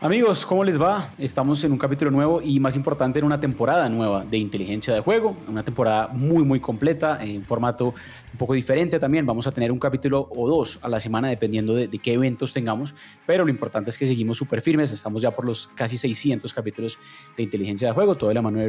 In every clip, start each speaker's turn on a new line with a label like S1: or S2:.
S1: Amigos, ¿cómo les va? Estamos en un capítulo nuevo y más importante en una temporada nueva de inteligencia de juego, una temporada muy muy completa, en formato un poco diferente también. Vamos a tener un capítulo o dos a la semana dependiendo de, qué eventos tengamos, pero lo importante es que seguimos súper firmes, estamos ya por los casi 600 capítulos de inteligencia de juego, todo de la mano de.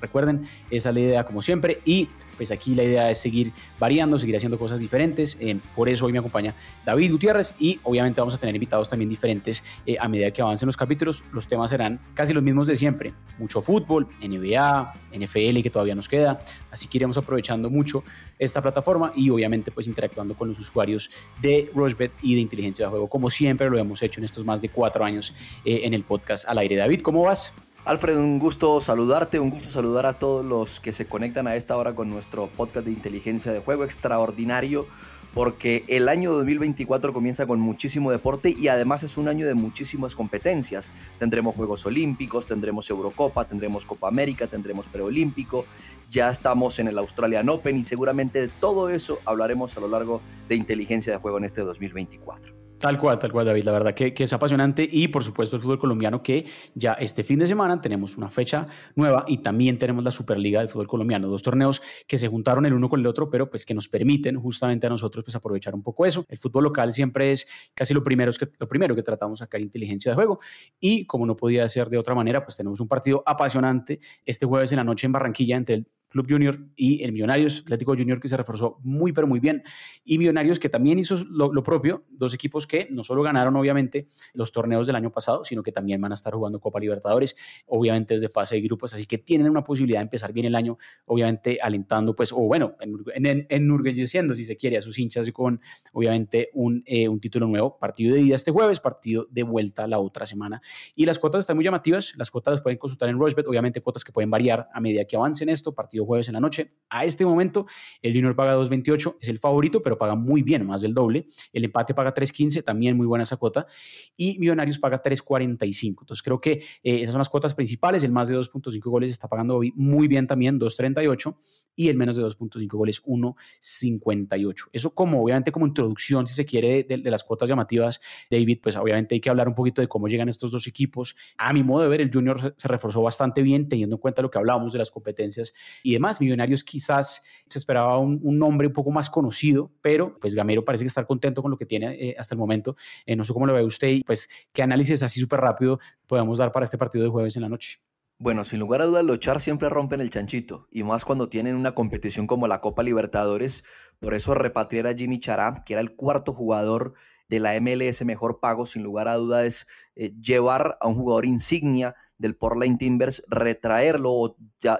S1: Recuerden, esa es la idea como siempre y pues aquí la idea es seguir variando, seguir haciendo cosas diferentes. Eh, por eso hoy me acompaña David Gutiérrez y obviamente vamos a tener invitados también diferentes eh, a medida que avancen los capítulos, los temas serán casi los mismos de siempre. Mucho fútbol, NBA, NFL que todavía nos queda. Así que iremos aprovechando mucho esta plataforma y obviamente pues interactuando con los usuarios de Rushbet y de inteligencia de juego, como siempre lo hemos hecho en estos más de cuatro años eh, en el podcast al aire. David, ¿cómo vas?
S2: Alfred, un gusto saludarte, un gusto saludar a todos los que se conectan a esta hora con nuestro podcast de inteligencia de juego extraordinario porque el año 2024 comienza con muchísimo deporte y además es un año de muchísimas competencias. Tendremos Juegos Olímpicos, tendremos Eurocopa, tendremos Copa América, tendremos Preolímpico, ya estamos en el Australian Open y seguramente de todo eso hablaremos a lo largo de inteligencia de juego en este 2024.
S1: Tal cual, tal cual, David. La verdad que, es apasionante y por supuesto el fútbol colombiano que ya este fin de semana tenemos una fecha nueva y también tenemos la Superliga del fútbol colombiano, dos torneos que se juntaron el uno con el otro, pero pues que nos permiten justamente a nosotros pues aprovechar un poco eso. El fútbol local siempre es casi lo primero que, lo primero que tratamos sacar inteligencia de juego y como no podía ser de otra manera, pues tenemos un partido apasionante este jueves en la noche en Barranquilla entre el Club Junior y el Millonarios, Atlético Junior que se reforzó muy pero muy bien. Y Millonarios que también hizo lo, propio, dos equipos que no solo ganaron obviamente los torneos del año pasado, sino que también van a estar jugando Copa Libertadores, obviamente desde fase de grupos, así que tienen una posibilidad de empezar bien el año, obviamente alentando pues, o bueno, en, enorgulleciendo si se quiere a sus hinchas con obviamente un, eh, un título nuevo, partido de ida este jueves, partido de vuelta la otra semana. Y las cuotas están muy llamativas, las cuotas las pueden consultar en Rochebet, obviamente cuotas que pueden variar a medida que avancen esto, partido jueves en la noche. A este momento, el Junior paga 2.28, es el favorito, pero paga muy bien, más del doble. El empate paga 3.15, también muy buena esa cuota. Y Millonarios paga 3.45. Entonces, creo que eh, esas son las cuotas principales. El más de 2.5 goles está pagando hoy muy bien también, 2.38. Y el menos de 2.5 goles, 1.58. Eso, como obviamente, como introducción, si se quiere, de, de las cuotas llamativas, David, pues obviamente hay que hablar un poquito de cómo llegan estos dos equipos. A mi modo de ver, el Junior se reforzó bastante bien, teniendo en cuenta lo que hablábamos de las competencias y demás. Millonarios quizás se esperaba un, nombre un poco más conocido, pero pues Gamero parece que está contento con lo que tiene eh, hasta el momento. Eh, no sé cómo lo ve usted y pues qué análisis así súper rápido podemos dar para este partido de jueves en la noche.
S2: Bueno, sin lugar a dudas, los Char siempre rompen el chanchito, y más cuando tienen una competición como la Copa Libertadores. Por eso repatriar a Jimmy Chará, que era el cuarto jugador de la MLS mejor pago, sin lugar a dudas, es eh, llevar a un jugador insignia del Portland Timbers, retraerlo o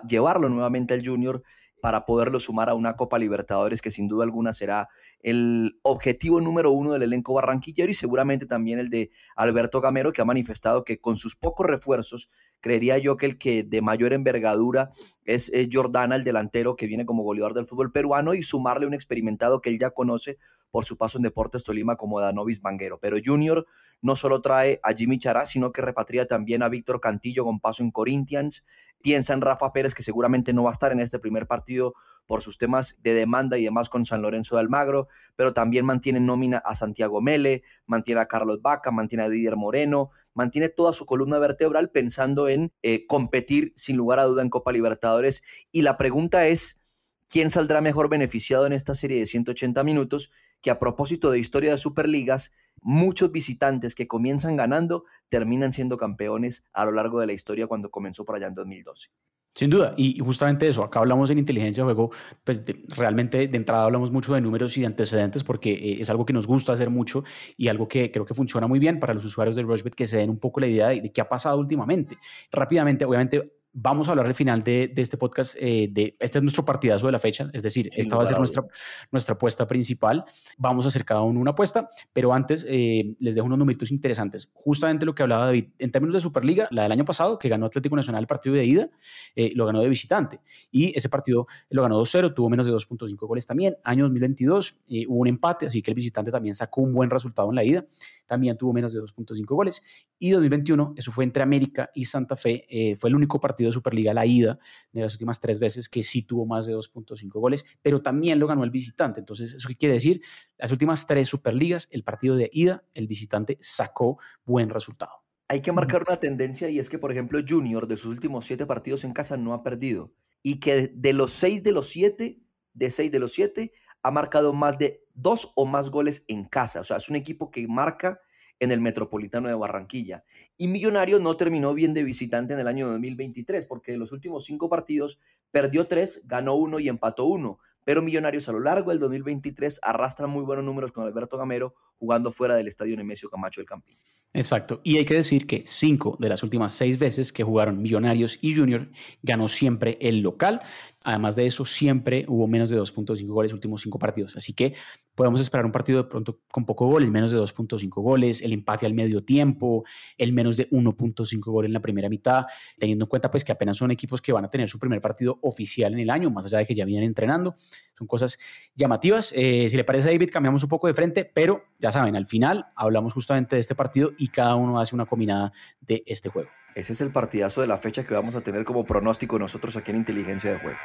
S2: llevarlo nuevamente al Junior para poderlo sumar a una Copa Libertadores que sin duda alguna será el objetivo número uno del elenco barranquillero y seguramente también el de Alberto Gamero que ha manifestado que con sus pocos refuerzos creería yo que el que de mayor envergadura es Jordana, el delantero que viene como goleador del fútbol peruano y sumarle un experimentado que él ya conoce por su paso en Deportes Tolima como Danovis Banguero. Pero Junior no solo trae a Jimmy Chará, sino que repatria también a Víctor Cantillo con paso en Corinthians. Piensa en Rafa Pérez, que seguramente no va a estar en este primer partido por sus temas de demanda y demás con San Lorenzo de Almagro, pero también mantiene nómina a Santiago Mele, mantiene a Carlos Vaca, mantiene a Didier Moreno, mantiene toda su columna vertebral pensando en eh, competir sin lugar a duda en Copa Libertadores. Y la pregunta es, ¿quién saldrá mejor beneficiado en esta serie de 180 minutos? Que a propósito de historia de Superligas, muchos visitantes que comienzan ganando terminan siendo campeones a lo largo de la historia cuando comenzó por allá en 2012.
S1: Sin duda, y justamente eso, acá hablamos en inteligencia de juego, pues realmente de entrada hablamos mucho de números y de antecedentes porque eh, es algo que nos gusta hacer mucho y algo que creo que funciona muy bien para los usuarios de Rushbet que se den un poco la idea de qué ha pasado últimamente. Rápidamente, obviamente, vamos a hablar al final de, este podcast. Eh, de, este es nuestro partidazo de la fecha, es decir, esta va a ser nuestra, nuestra apuesta principal. Vamos a hacer cada uno una apuesta, pero antes eh, les dejo unos numeritos interesantes. Justamente lo que hablaba David, en términos de Superliga, la del año pasado, que ganó Atlético Nacional el partido de ida, eh, lo ganó de visitante. Y ese partido lo ganó 2-0, tuvo menos de 2.5 goles también. Año 2022 hubo un empate, así que el visitante también sacó un buen resultado en la ida también tuvo menos de 2.5 goles. Y 2021, eso fue entre América y Santa Fe, eh, fue el único partido de Superliga, la ida, de las últimas tres veces que sí tuvo más de 2.5 goles, pero también lo ganó el visitante. Entonces, ¿eso qué quiere decir? Las últimas tres Superligas, el partido de ida, el visitante sacó buen resultado.
S2: Hay que marcar una tendencia y es que, por ejemplo, Junior de sus últimos siete partidos en casa no ha perdido. Y que de los seis de los siete, de seis de los siete, ha marcado más de dos o más goles en casa. O sea, es un equipo que marca en el Metropolitano de Barranquilla. Y Millonarios no terminó bien de visitante en el año 2023, porque de los últimos cinco partidos perdió tres, ganó uno y empató uno. Pero Millonarios a lo largo del 2023 arrastra muy buenos números con Alberto Gamero jugando fuera del estadio Nemesio Camacho del Campín.
S1: Exacto. Y hay que decir que cinco de las últimas seis veces que jugaron Millonarios y Junior ganó siempre el local. Además de eso, siempre hubo menos de 2.5 goles últimos cinco partidos. Así que podemos esperar un partido de pronto con poco gol, el menos de 2.5 goles, el empate al medio tiempo, el menos de 1.5 goles en la primera mitad, teniendo en cuenta pues que apenas son equipos que van a tener su primer partido oficial en el año, más allá de que ya vienen entrenando. Son cosas llamativas. Eh, si le parece a David, cambiamos un poco de frente, pero ya saben, al final hablamos justamente de este partido y cada uno hace una combinada de este juego.
S2: Ese es el partidazo de la fecha que vamos a tener como pronóstico nosotros aquí en Inteligencia de Juego.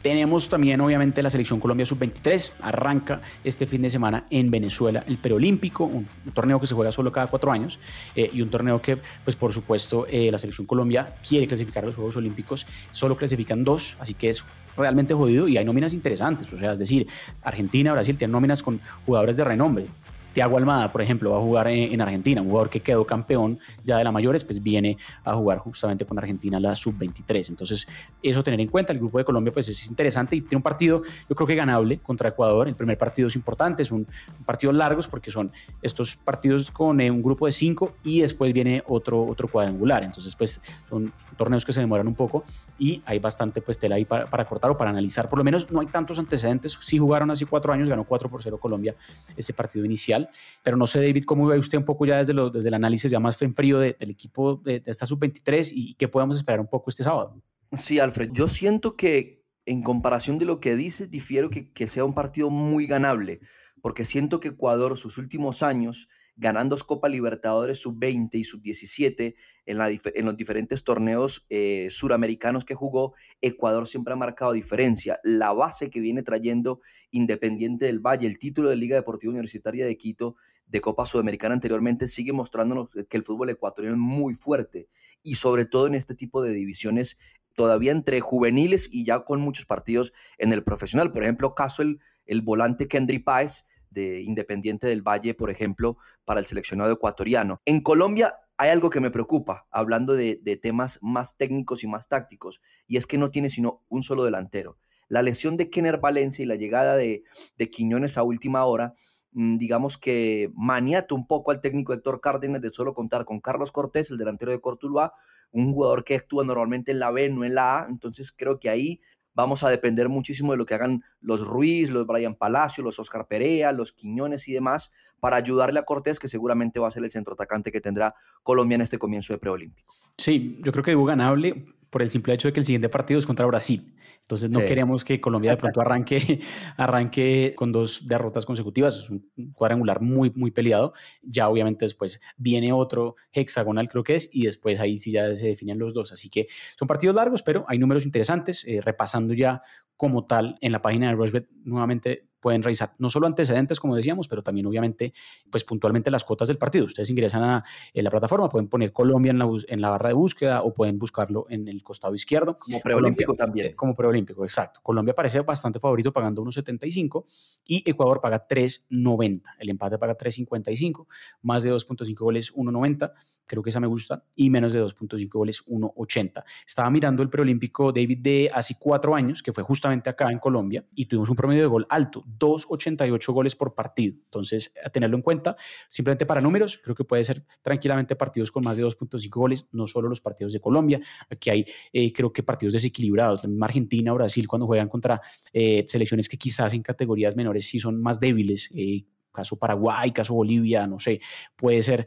S1: Tenemos también, obviamente, la selección Colombia Sub-23. Arranca este fin de semana en Venezuela el Perolímpico, un, torneo que se juega solo cada cuatro años eh, y un torneo que, pues, por supuesto, eh, la selección Colombia quiere clasificar a los Juegos Olímpicos. Solo clasifican dos, así que es realmente jodido y hay nóminas interesantes. O sea, es decir, Argentina, Brasil tienen nóminas con jugadores de renombre. Tiago Almada, por ejemplo, va a jugar en, Argentina, un jugador que quedó campeón ya de la mayores, pues viene a jugar justamente con Argentina la sub-23. Entonces, eso tener en cuenta, el grupo de Colombia pues es interesante y tiene un partido, yo creo que ganable contra Ecuador. El primer partido es importante, es un, partido largos porque son estos partidos con eh, un grupo de cinco y después viene otro, otro cuadrangular. Entonces, pues son torneos que se demoran un poco y hay bastante pues tela ahí para, cortar o para analizar. Por lo menos no hay tantos antecedentes. Sí jugaron hace cuatro años, ganó 4 por 0 Colombia ese partido inicial pero no sé, David, cómo ve usted un poco ya desde, desde el análisis ya más en frío del equipo de, esta sub-23 y qué podemos esperar un poco este sábado.
S2: Sí, Alfred, yo siento que en comparación de lo que dices, difiero que sea un partido muy ganable, porque siento que Ecuador sus últimos años ganando Copa Libertadores sub-20 y sub-17 en, en, los diferentes torneos eh, suramericanos que jugó, Ecuador siempre ha marcado diferencia. La base que viene trayendo Independiente del Valle, el título de Liga Deportiva Universitaria de Quito de Copa Sudamericana anteriormente, sigue mostrándonos que el fútbol ecuatoriano es muy fuerte y sobre todo en este tipo de divisiones todavía entre juveniles y ya con muchos partidos en el profesional. Por ejemplo, caso el, el volante Kendry Páez, de Independiente del Valle, por ejemplo, para el seleccionado ecuatoriano. En Colombia hay algo que me preocupa, hablando de, temas más técnicos y más tácticos, y es que no tiene sino un solo delantero. La lesión de Kenner Valencia y la llegada de, de Quiñones a última hora, digamos que maniata un poco al técnico Héctor Cárdenas de solo contar con Carlos Cortés, el delantero de Cortuluá, un jugador que actúa normalmente en la B, no en la A, entonces creo que ahí vamos a depender muchísimo de lo que hagan los Ruiz, los Brian Palacio, los Oscar Perea, los Quiñones y demás, para ayudarle a Cortés, que seguramente va a ser el centro atacante que tendrá Colombia en este comienzo de preolímpico.
S1: Sí, yo creo que digo ganable por el simple hecho de que el siguiente partido es contra Brasil. Entonces no queremos que Colombia de pronto arranque, arranque con dos derrotas consecutivas. Es un cuadrangular muy, muy peleado. Ya obviamente después viene otro hexagonal, creo que es, y después ahí sí ya se definen los dos. Así que son partidos largos, pero hay números interesantes. Eh, repasando ya como tal en la página de Rushbet, nuevamente pueden revisar no solo antecedentes, como decíamos, pero también obviamente, pues puntualmente las cuotas del partido. Ustedes ingresan a la plataforma, pueden poner Colombia en la, en la barra de búsqueda o pueden buscarlo en el costado izquierdo.
S2: Como preolímpico también.
S1: Como preolímpico, exacto. Colombia parece bastante favorito pagando 1.75 y Ecuador paga 3.90. El empate paga 3.55, más de 2.5 goles 1.90, creo que esa me gusta, y menos de 2.5 goles 1.80. Estaba mirando el preolímpico David de hace cuatro años, que fue justamente acá en Colombia, y tuvimos un promedio de gol alto, 2,88 goles por partido. Entonces, a tenerlo en cuenta, simplemente para números, creo que puede ser tranquilamente partidos con más de 2.5 goles, no solo los partidos de Colombia, aquí hay, eh, creo que partidos desequilibrados, la Argentina Brasil cuando juegan contra eh, selecciones que quizás en categorías menores sí son más débiles. Eh, caso Paraguay, caso Bolivia, no sé, puede ser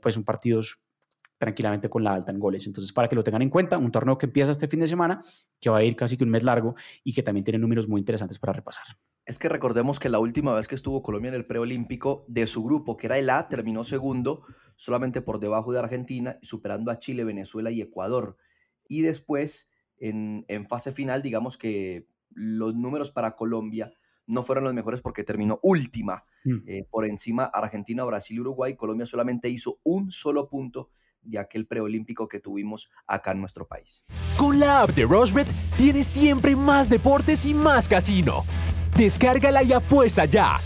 S1: pues un partidos tranquilamente con la alta en goles. Entonces, para que lo tengan en cuenta, un torneo que empieza este fin de semana, que va a ir casi que un mes largo y que también tiene números muy interesantes para repasar.
S2: Es que recordemos que la última vez que estuvo Colombia en el preolímpico de su grupo, que era el A, terminó segundo, solamente por debajo de Argentina, superando a Chile, Venezuela y Ecuador. Y después, en, en fase final, digamos que los números para Colombia no fueron los mejores porque terminó última
S1: Mm.
S2: eh, por encima Argentina, Brasil y Uruguay. Colombia solamente hizo un solo punto de aquel preolímpico que tuvimos acá en nuestro país.
S3: Con la app de Rushbet tienes siempre más deportes y más casino. Descárgala y apuesta ya.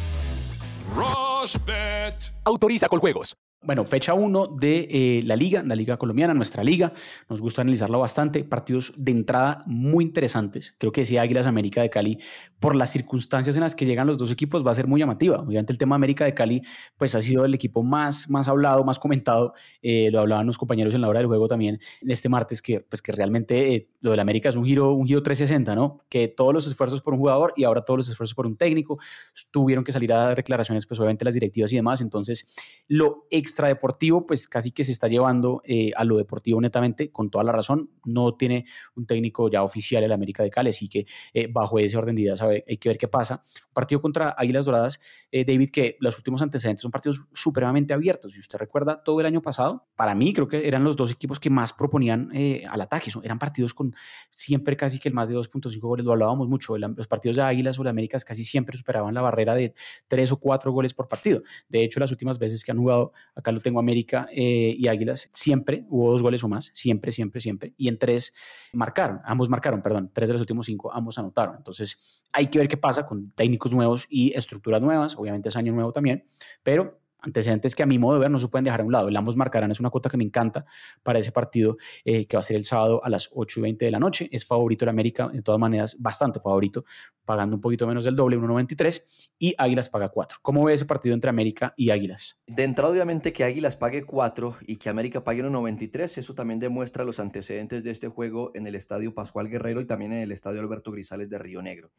S3: Autoriza con juegos.
S1: Bueno, fecha 1 de eh, la liga, la liga colombiana, nuestra liga. Nos gusta analizarla bastante. Partidos de entrada muy interesantes. Creo que si Águilas América de Cali, por las circunstancias en las que llegan los dos equipos, va a ser muy llamativa. Obviamente el tema América de Cali, pues ha sido el equipo más, más hablado, más comentado. Eh, lo hablaban los compañeros en la hora del juego también este martes, que, pues que realmente eh, lo del América es un giro, un giro 360, ¿no? Que todos los esfuerzos por un jugador y ahora todos los esfuerzos por un técnico tuvieron que salir a dar declaraciones, pues obviamente las directivas y demás. Entonces, lo extradeportivo, pues casi que se está llevando eh, a lo deportivo netamente, con toda la razón. No tiene un técnico ya oficial el América de Cali, así que eh, bajo ese orden de ideas hay que ver qué pasa. Partido contra Águilas Doradas, eh, David, que los últimos antecedentes son partidos supremamente abiertos. Si usted recuerda todo el año pasado, para mí creo que eran los dos equipos que más proponían eh, al ataque. Son, eran partidos con siempre casi que el más de 2.5 goles, lo hablábamos mucho. El, los partidos de Águilas o de Américas casi siempre superaban la barrera de 3 o 4 goles por partido. De hecho, las últimas veces que han jugado, acá lo tengo América eh, y Águilas, siempre hubo dos goles o más, siempre, siempre, siempre. Y en tres marcaron, ambos marcaron, perdón, tres de los últimos cinco, ambos anotaron. Entonces, hay que ver qué pasa con técnicos nuevos y estructuras nuevas. Obviamente es año nuevo también, pero antecedentes que a mi modo de ver no se pueden dejar a un lado. El ambos marcarán es una cuota que me encanta para ese partido eh, que va a ser el sábado a las 8 y 20 de la noche. Es favorito el América, de todas maneras, bastante favorito, pagando un poquito menos del doble, 1.93, y Águilas paga 4. ¿Cómo ve ese partido entre América y Águilas?
S2: De entrada, obviamente, que Águilas pague 4 y que América pague 1.93, eso también demuestra los antecedentes de este juego en el Estadio Pascual Guerrero y también en el Estadio Alberto Grisales de Río Negro.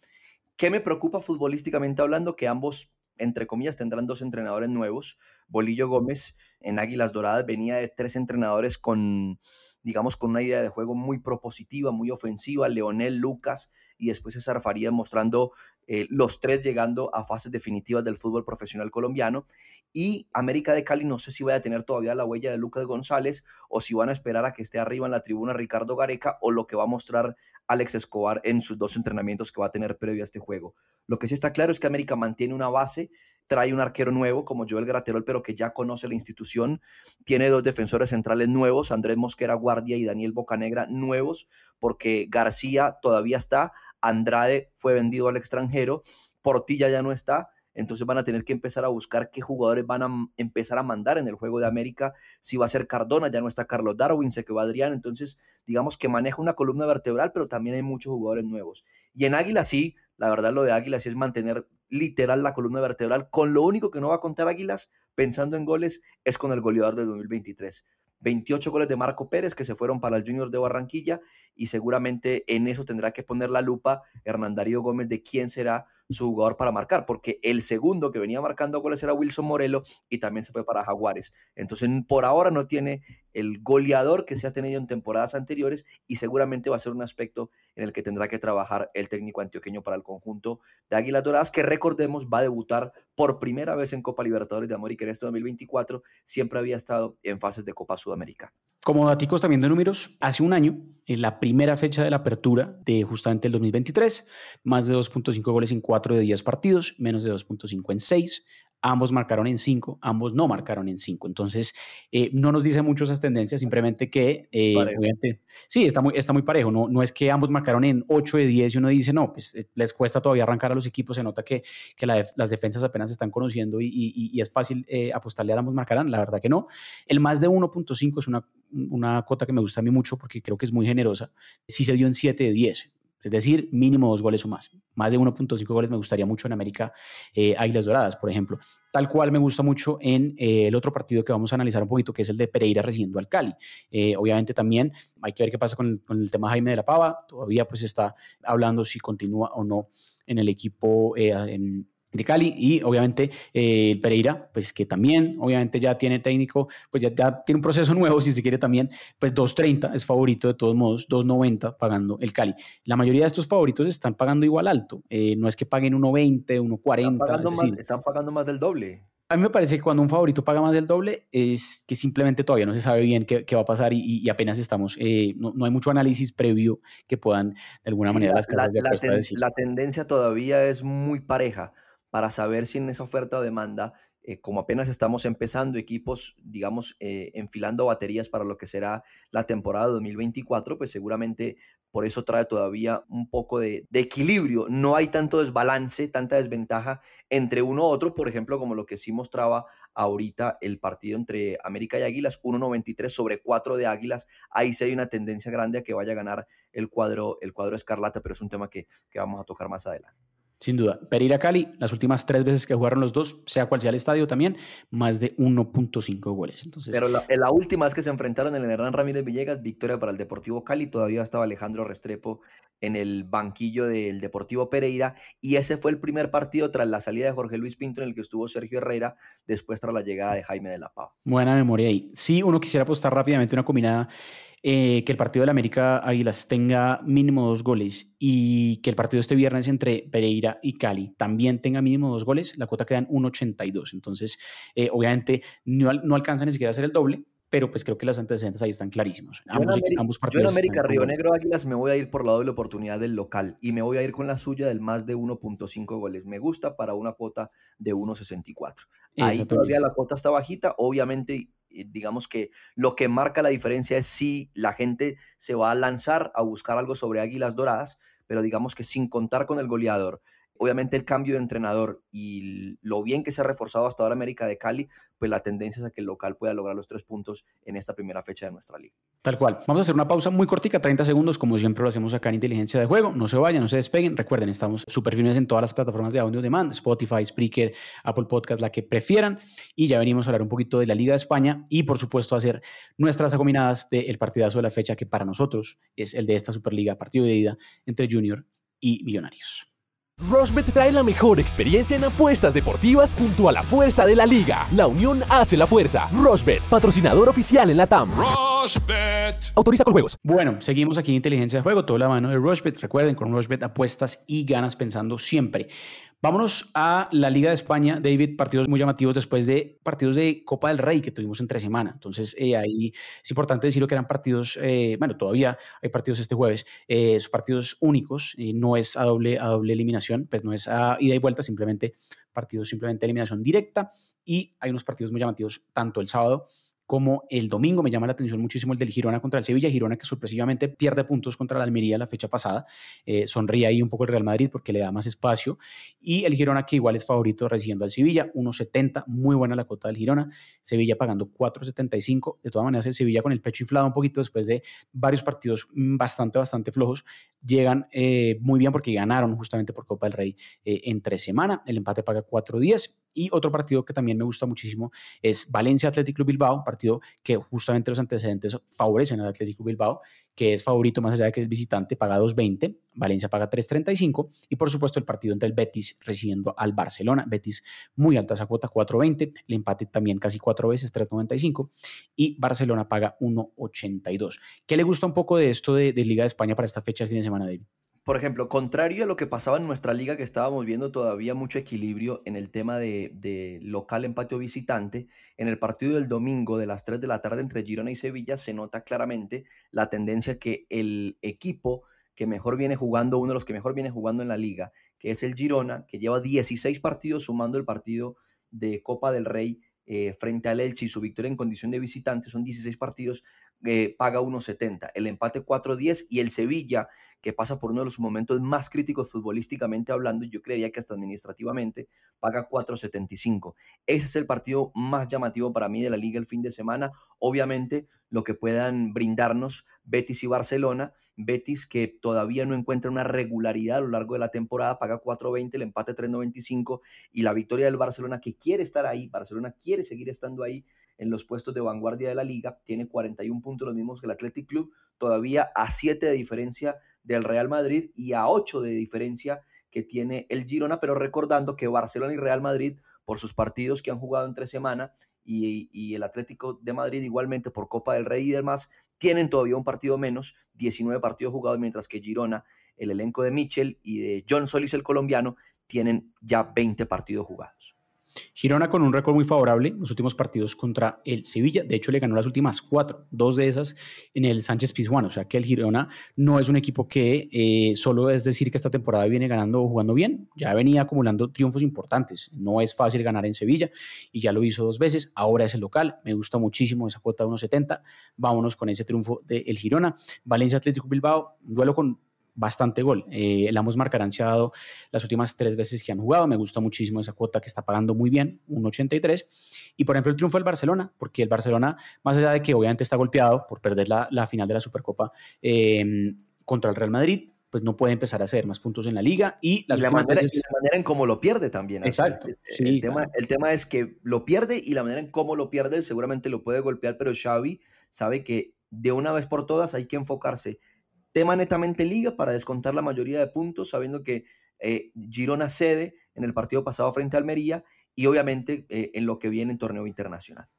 S2: ¿Qué me preocupa futbolísticamente hablando? Que ambos entre comillas, tendrán dos entrenadores nuevos. Bolillo Gómez en Águilas Doradas venía de tres entrenadores con, digamos, con una idea de juego muy propositiva, muy ofensiva. Leonel, Lucas y después César Farías mostrando eh, los tres llegando a fases definitivas del fútbol profesional colombiano. Y América de Cali no sé si vaya a tener todavía la huella de Lucas González o si van a esperar a que esté arriba en la tribuna Ricardo Gareca o lo que va a mostrar Alex Escobar en sus dos entrenamientos que va a tener previo a este juego. Lo que sí está claro es que América mantiene una base, trae un arquero nuevo como Joel Graterol, pero que ya conoce la institución, tiene dos defensores centrales nuevos, Andrés Mosquera Guardia y Daniel Bocanegra nuevos, porque García todavía está, Andrade fue vendido al extranjero, Portilla ya no está, entonces van a tener que empezar a buscar qué jugadores van a empezar a mandar en el juego de América. Si va a ser Cardona, ya no está Carlos Darwin, se que va Adrián. Entonces, digamos que maneja una columna vertebral, pero también hay muchos jugadores nuevos. Y en Águila sí, la verdad lo de Águila sí es mantener literal la columna vertebral. Con lo único que no va a contar Águilas, pensando en goles, es con el goleador del 2023. 28 goles de Marco Pérez que se fueron para el Junior de Barranquilla y seguramente en eso tendrá que poner la lupa Hernán Darío Gómez de quién será su jugador para marcar, porque el segundo que venía marcando goles era Wilson Morelo y también se fue para Jaguares. Entonces, por ahora no tiene el goleador que se ha tenido en temporadas anteriores y seguramente va a ser un aspecto en el que tendrá que trabajar el técnico antioqueño para el conjunto de Águilas Doradas, que recordemos va a debutar por primera vez en Copa Libertadores de América en este 2024, siempre había estado en fases de Copa Sudamericana.
S1: Como datos también de números, hace un año, en la primera fecha de la apertura de justamente el 2023, más de 2.5 goles en 4 de 10 partidos, menos de 2.5 en 6. Ambos marcaron en 5, ambos no marcaron en 5. Entonces, eh, no nos dice mucho esas tendencias, simplemente que, eh, obviamente, sí, está muy, está muy parejo. No, no es que ambos marcaron en 8 de 10 y uno dice, no, pues eh, les cuesta todavía arrancar a los equipos. Se nota que, que la, las defensas apenas se están conociendo y, y, y es fácil apostarle a ambos marcarán. La verdad que no. El más de 1.5 es una, una cuota que me gusta a mí mucho porque creo que es muy generosa. Sí se dio en 7 de 10. Es decir, mínimo dos goles o más. Más de 1.5 goles me gustaría mucho en América eh, Águilas Doradas, por ejemplo. Tal cual me gusta mucho en eh, el otro partido que vamos a analizar un poquito, que es el de Pereira recibiendo al Cali. Eh, obviamente también hay que ver qué pasa con el, con el, tema Jaime de la Pava. Todavía pues está hablando si continúa o no en el equipo en, de Cali y obviamente eh, Pereira, pues que también obviamente ya tiene técnico, pues ya, ya, tiene un proceso nuevo, si se quiere también, pues 2.30 es favorito de todos modos, 2.90 pagando el Cali. La mayoría de estos favoritos están pagando igual alto, eh, no es que paguen 1.20, 1.40.
S2: Están, pagando
S1: es
S2: más, están pagando más del doble.
S1: A mí me parece que cuando un favorito paga más del doble es que simplemente todavía no se sabe bien qué, qué va a pasar y, apenas estamos, eh, no, no, hay mucho análisis previo que puedan de alguna manera las casas
S2: la,
S1: de apuesta
S2: decir. La tendencia todavía es muy pareja para saber si en esa oferta o demanda eh, como apenas estamos empezando, equipos, digamos, eh, enfilando baterías para lo que será la temporada 2024, pues seguramente por eso trae todavía un poco de, equilibrio. No hay tanto desbalance, tanta desventaja entre uno u otro, por ejemplo, como lo que sí mostraba ahorita el partido entre América y Águilas, 1.93 sobre 4 de Águilas. Ahí sí hay una tendencia grande a que vaya a ganar el cuadro, el cuadro escarlata, pero es un tema que vamos a tocar más adelante.
S1: Sin duda. Pereira Cali, las últimas tres veces que jugaron los dos, sea cual sea el estadio también, más de 1.5 goles. Entonces,
S2: Pero la, la, última vez que se enfrentaron en el Hernán Ramírez Villegas, victoria para el Deportivo Cali, todavía estaba Alejandro Restrepo en el banquillo del Deportivo Pereira, y ese fue el primer partido tras la salida de Jorge Luis Pinto en el que estuvo Sergio Herrera, después tras la llegada de Jaime de la Pava.
S1: Buena memoria ahí. Sí, uno quisiera apostar rápidamente una combinada eh, que el partido de la América Águilas tenga mínimo dos goles y que el partido este viernes entre Pereira y Cali también tenga mínimo dos goles, la cuota queda en 1.82. Entonces, eh, obviamente, no, no alcanza ni siquiera a ser el doble, pero pues creo que los antecedentes ahí están clarísimos.
S2: Ambos, ambos partidos yo en América Río Negro Águilas me voy a ir por la doble oportunidad del local y me voy a ir con la suya del más de 1.5 goles. Me gusta para una cuota de 1.64. Ahí todavía la cuota está bajita, obviamente digamos que lo que marca la diferencia es si la gente se va a lanzar a buscar algo sobre Águilas Doradas, pero digamos que sin contar con el goleador, Obviamente el cambio de entrenador y lo bien que se ha reforzado hasta ahora América de Cali, pues la tendencia es a que el local pueda lograr los tres puntos en esta primera fecha de nuestra liga.
S1: Tal cual. Vamos a hacer una pausa muy cortica, 30 segundos, como siempre lo hacemos acá en Inteligencia de Juego. No se vayan, no se despeguen. Recuerden, estamos súper firmes en todas las plataformas de audio demand, Spotify, Spreaker, Apple Podcast, la que prefieran. Y ya venimos a hablar un poquito de la Liga de España y, por supuesto, hacer nuestras acominadas del partidazo de la fecha que para nosotros es el de esta Superliga, partido de ida entre Junior y Millonarios.
S3: Rushbet trae la mejor experiencia en apuestas deportivas junto a la fuerza de la liga. La unión hace la fuerza. Rushbet, patrocinador oficial en la TAM. Rushbet. Autoriza con juegos.
S1: Bueno, seguimos aquí en Inteligencia de Juego, toda la mano de Rushbet. Recuerden, con Rushbet apuestas y ganas pensando siempre. Vámonos a la Liga de España, David, partidos muy llamativos después de partidos de Copa del Rey que tuvimos entre semana. Entonces, eh, ahí es importante decirlo que eran partidos, eh, bueno, todavía hay partidos este jueves, eh, son partidos únicos, no es a doble, a doble eliminación, pues no es a ida y vuelta, simplemente partidos, simplemente eliminación directa. Y hay unos partidos muy llamativos tanto el sábado como el domingo. Me llama la atención muchísimo el del Girona contra el Sevilla. Girona que sorpresivamente pierde puntos contra la Almería la fecha pasada. Eh, sonríe ahí un poco el Real Madrid porque le da más espacio. Y el Girona que igual es favorito recibiendo al Sevilla, 1.70, muy buena la cuota del Girona. Sevilla pagando 4.75. De todas maneras, el Sevilla con el pecho inflado un poquito después de varios partidos bastante, bastante flojos. Llegan eh, muy bien porque ganaron justamente por Copa del Rey eh, entre semana. El empate paga 4.10 y otro partido que también me gusta muchísimo es Valencia Atlético Bilbao, partido que justamente los antecedentes favorecen al Atlético Bilbao, que es favorito más allá de que es visitante, paga 2.20, Valencia paga 3.35 y por supuesto el partido entre el Betis recibiendo al Barcelona, Betis muy alta esa cuota, 4.20, el empate también casi cuatro veces, 3.95 y Barcelona paga 1.82. ¿Qué le gusta un poco de esto de, Liga de España para esta fecha del fin de semana, David?
S2: Por ejemplo, contrario a lo que pasaba en nuestra liga, que estábamos viendo todavía mucho equilibrio en el tema de, local empate o visitante, en el partido del domingo de las 3 de la tarde entre Girona y Sevilla se nota claramente la tendencia que el equipo que mejor viene jugando, uno de los que mejor viene jugando en la liga, que es el Girona, que lleva 16 partidos sumando el partido de Copa del Rey eh, frente al Elche y su victoria en condición de visitante, son 16 partidos, eh, paga 1.70, el empate 4.10 y el Sevilla, que pasa por uno de los momentos más críticos futbolísticamente hablando, yo creería que hasta administrativamente, paga 4.75. Ese es el partido más llamativo para mí de la liga el fin de semana. Obviamente, lo que puedan brindarnos Betis y Barcelona. Betis que todavía no encuentra una regularidad a lo largo de la temporada, paga 4.20, el empate 3.95 y la victoria del Barcelona que quiere estar ahí, Barcelona quiere seguir estando ahí en los puestos de vanguardia de la liga, tiene 41 puntos los mismos que el Athletic Club, todavía a 7 de diferencia del Real Madrid y a 8 de diferencia que tiene el Girona, pero recordando que Barcelona y Real Madrid, por sus partidos que han jugado entre semana, y, y, el Atlético de Madrid igualmente por Copa del Rey y demás, tienen todavía un partido menos, 19 partidos jugados, mientras que Girona, el elenco de Michel y de John Solis, el colombiano, tienen ya 20 partidos jugados.
S1: Girona con un récord muy favorable en los últimos partidos contra el Sevilla. De hecho, le ganó las últimas cuatro, dos de esas en el Sánchez Pizjuán. O sea que el Girona no es un equipo que eh, solo es decir que esta temporada viene ganando o jugando bien. Ya venía acumulando triunfos importantes. No es fácil ganar en Sevilla y ya lo hizo dos veces. Ahora es el local. Me gusta muchísimo esa cuota de 1.70. Vámonos con ese triunfo del Girona. Valencia Atlético Bilbao, duelo con bastante gol. Eh, el ambos marcarán se ha dado las últimas tres veces que han jugado. Me gusta muchísimo esa cuota que está pagando muy bien, un 83. Y por ejemplo, el triunfo del Barcelona, porque el Barcelona, más allá de que obviamente está golpeado por perder la, la final de la Supercopa eh, contra el Real Madrid, pues no puede empezar a hacer más puntos en la liga y,
S2: las la, manera, la manera en cómo lo pierde también.
S1: Exacto.
S2: El, tema, el tema es que lo pierde y la manera en cómo lo pierde seguramente lo puede golpear, pero Xavi sabe que de una vez por todas hay que enfocarse tema netamente liga para descontar la mayoría de puntos, sabiendo que eh, Girona cede en el partido pasado frente a Almería y obviamente eh, en lo que viene en torneo internacional.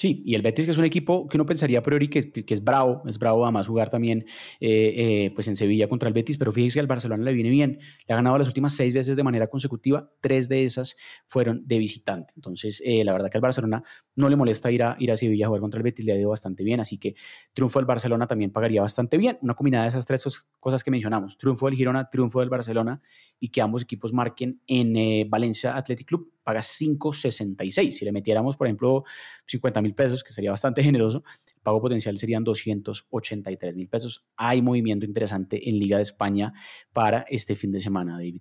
S1: Sí, y el Betis que es un equipo que uno pensaría a priori que es, bravo, es bravo además jugar también eh, eh, pues en Sevilla contra el Betis, pero fíjese que al Barcelona le viene bien, le ha ganado las últimas seis veces de manera consecutiva, tres de esas fueron de visitante, entonces eh, la verdad que al Barcelona no le molesta ir a, ir a Sevilla a jugar contra el Betis, le ha ido bastante bien, así que triunfo del Barcelona también pagaría bastante bien, una combinada de esas tres cosas que mencionamos, triunfo del Girona, triunfo del Barcelona y que ambos equipos marquen en Valencia Athletic Club, paga 5.66, si le metiéramos por ejemplo 50 mil pesos, que sería bastante generoso. El pago potencial serían 283 mil pesos. Hay movimiento interesante en Liga de España para este fin de semana, David.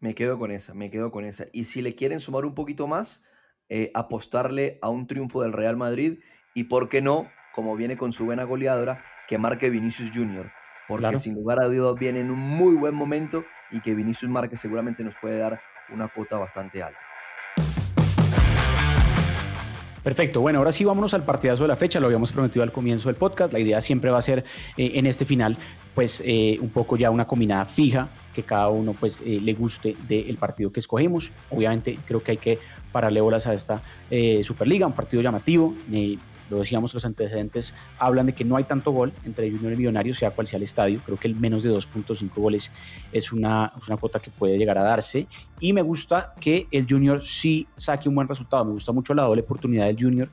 S2: Me quedo con esa, me quedo con esa. Y si le quieren sumar un poquito más, eh, apostarle a un triunfo del Real Madrid y, ¿por qué no? Como viene con su buena goleadora, que marque Vinicius Junior. Porque sin lugar a dudas viene en un muy buen momento y que Vinicius marque seguramente nos puede dar una cuota bastante alta.
S1: Perfecto. Bueno, ahora sí vámonos al partidazo de la fecha. Lo habíamos prometido al comienzo del podcast. La idea siempre va a ser eh, en este final, pues eh, un poco ya una combinada fija que cada uno pues eh, le guste del partido que escogimos. Obviamente creo que hay que pararle bolas a esta Superliga, un partido llamativo lo decíamos, los antecedentes hablan de que no hay tanto gol entre Junior y Millonario, sea cual sea el estadio. Creo que el menos de 2.5 goles es una, es una cuota que puede llegar a darse. Y me gusta que el Junior sí saque un buen resultado. Me gusta mucho la doble oportunidad del Junior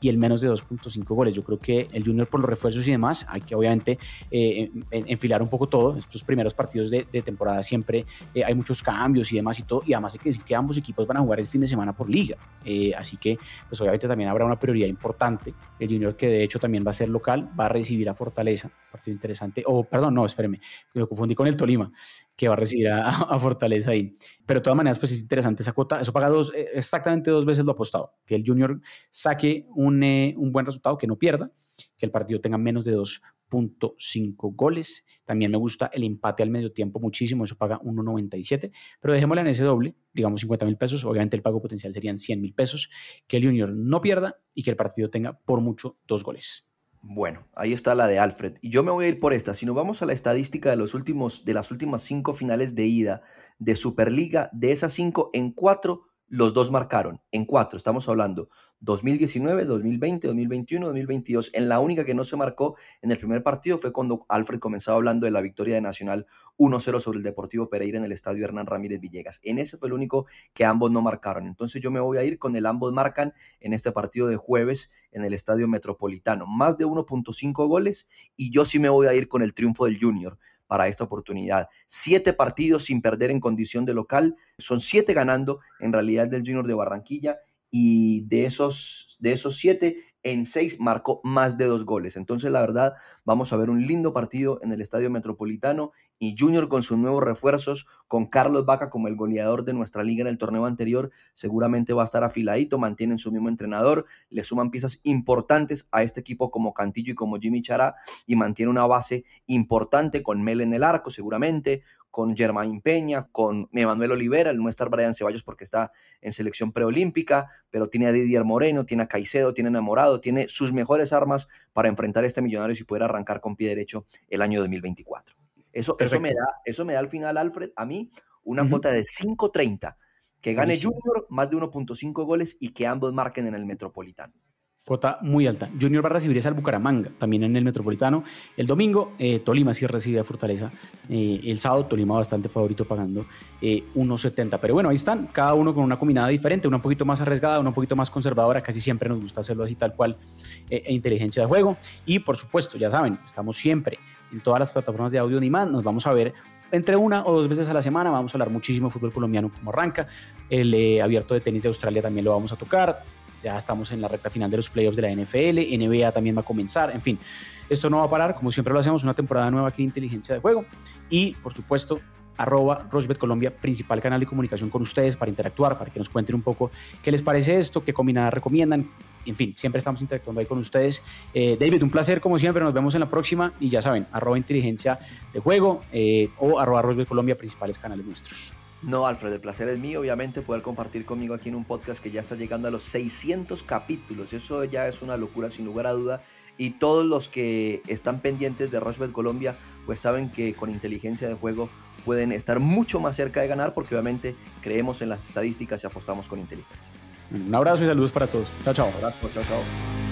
S1: y el menos de 2.5 goles. Yo creo que el Junior por los refuerzos y demás, hay que obviamente eh, enfilar un poco todo. Estos primeros partidos de, temporada siempre eh, hay muchos cambios y demás y todo. Y además hay que decir que ambos equipos van a jugar el fin de semana por liga. Eh, así que pues obviamente también habrá una prioridad importante. El Junior que de hecho también va a ser local, va a recibir a Fortaleza, partido interesante. O perdón, no, espéreme, lo confundí con el Tolima que va a recibir a, Fortaleza ahí. Pero de todas maneras, pues es interesante esa cuota. Eso paga dos, eh, exactamente dos veces lo apostado. Que el Junior saque un, eh, un buen resultado, que no pierda, que el partido tenga menos de 2.5 goles. También me gusta el empate al medio tiempo muchísimo, eso paga 1.97, pero dejémosle en ese doble, digamos 50 mil pesos, obviamente el pago potencial serían 100 mil pesos, que el Junior no pierda y que el partido tenga por mucho dos goles.
S2: Bueno, ahí está la de Alfred. Y yo me voy a ir por esta. Si nos vamos a la estadística de, los últimos, de las últimas cinco finales de ida de Superliga, de esas cinco, en cuatro los dos marcaron en cuatro, estamos hablando 2019, 2020, 2021, 2022. En la única que no se marcó en el primer partido fue cuando Alfred comenzaba hablando de la victoria de Nacional 1-0 sobre el Deportivo Pereira en el estadio Hernán Ramírez Villegas. En ese fue el único que ambos no marcaron. Entonces yo me voy a ir con el ambos marcan en este partido de jueves en el estadio Metropolitano. Más de 1.5 goles y yo sí me voy a ir con el triunfo del Junior para esta oportunidad. Siete partidos sin perder en condición de local, son siete ganando en realidad del Junior de Barranquilla y de esos, de esos siete, en seis marcó más de dos goles. Entonces, la verdad, vamos a ver un lindo partido en el Estadio Metropolitano y Junior con sus nuevos refuerzos, con Carlos Vaca como el goleador de nuestra liga en el torneo anterior, seguramente va a estar afiladito, mantienen su mismo entrenador, le suman piezas importantes a este equipo como Cantillo y como Jimmy Chará y mantiene una base importante con Mel en el arco, seguramente, con Germain Peña, con Emanuel Olivera, el no estar Brian Ceballos porque está en selección preolímpica, pero tiene a Didier Moreno, tiene a Caicedo, tiene a Enamorado, tiene sus mejores armas para enfrentar a este millonario y poder arrancar con pie derecho el año 2024. Eso, eso, me da, eso me da al final, Alfred, a mí una cuota de 5.30, que gane Junior más de 1.5 goles y que ambos marquen en el Metropolitano.
S1: Cuota muy alta. Junior va a recibir esa al Bucaramanga, también en el Metropolitano. El domingo, eh, Tolima sí recibe a Fortaleza. Eh, el sábado, Tolima bastante favorito pagando 1.70. Pero bueno, ahí están, cada uno con una combinada diferente, una un poquito más arriesgada, una un poquito más conservadora. Casi siempre nos gusta hacerlo así, tal cual, e inteligencia de juego. Y por supuesto, ya saben, estamos siempre en todas las plataformas de audio ni más. Nos vamos a ver entre una o dos veces a la semana. Vamos a hablar muchísimo de fútbol colombiano como arranca. El abierto de tenis de Australia también lo vamos a tocar ya estamos en la recta final de los playoffs de la NFL, NBA también va a comenzar, en fin, esto no va a parar, como siempre lo hacemos, una temporada nueva aquí de inteligencia de juego y por supuesto arroba Rochbet Colombia, principal canal de comunicación con ustedes para interactuar, para que nos cuenten un poco qué les parece esto, qué combinadas recomiendan. En fin, siempre estamos interactuando ahí con ustedes. Eh, David, un placer como siempre, nos vemos en la próxima y ya saben, arroba inteligencia de juego eh, o arroba Rochbet Colombia, principales canales nuestros.
S2: No, Alfred, el placer es mío, obviamente, poder compartir conmigo aquí en un podcast que ya está llegando a los 600 capítulos. Eso ya es una locura, sin lugar a duda. Y todos los que están pendientes de Rochebet Colombia, pues saben que con inteligencia de juego pueden estar mucho más cerca de ganar, porque obviamente creemos en las estadísticas y apostamos con inteligencia.
S1: Un abrazo y saludos para todos. Chao, chao. Un
S2: abrazo, chao, chao.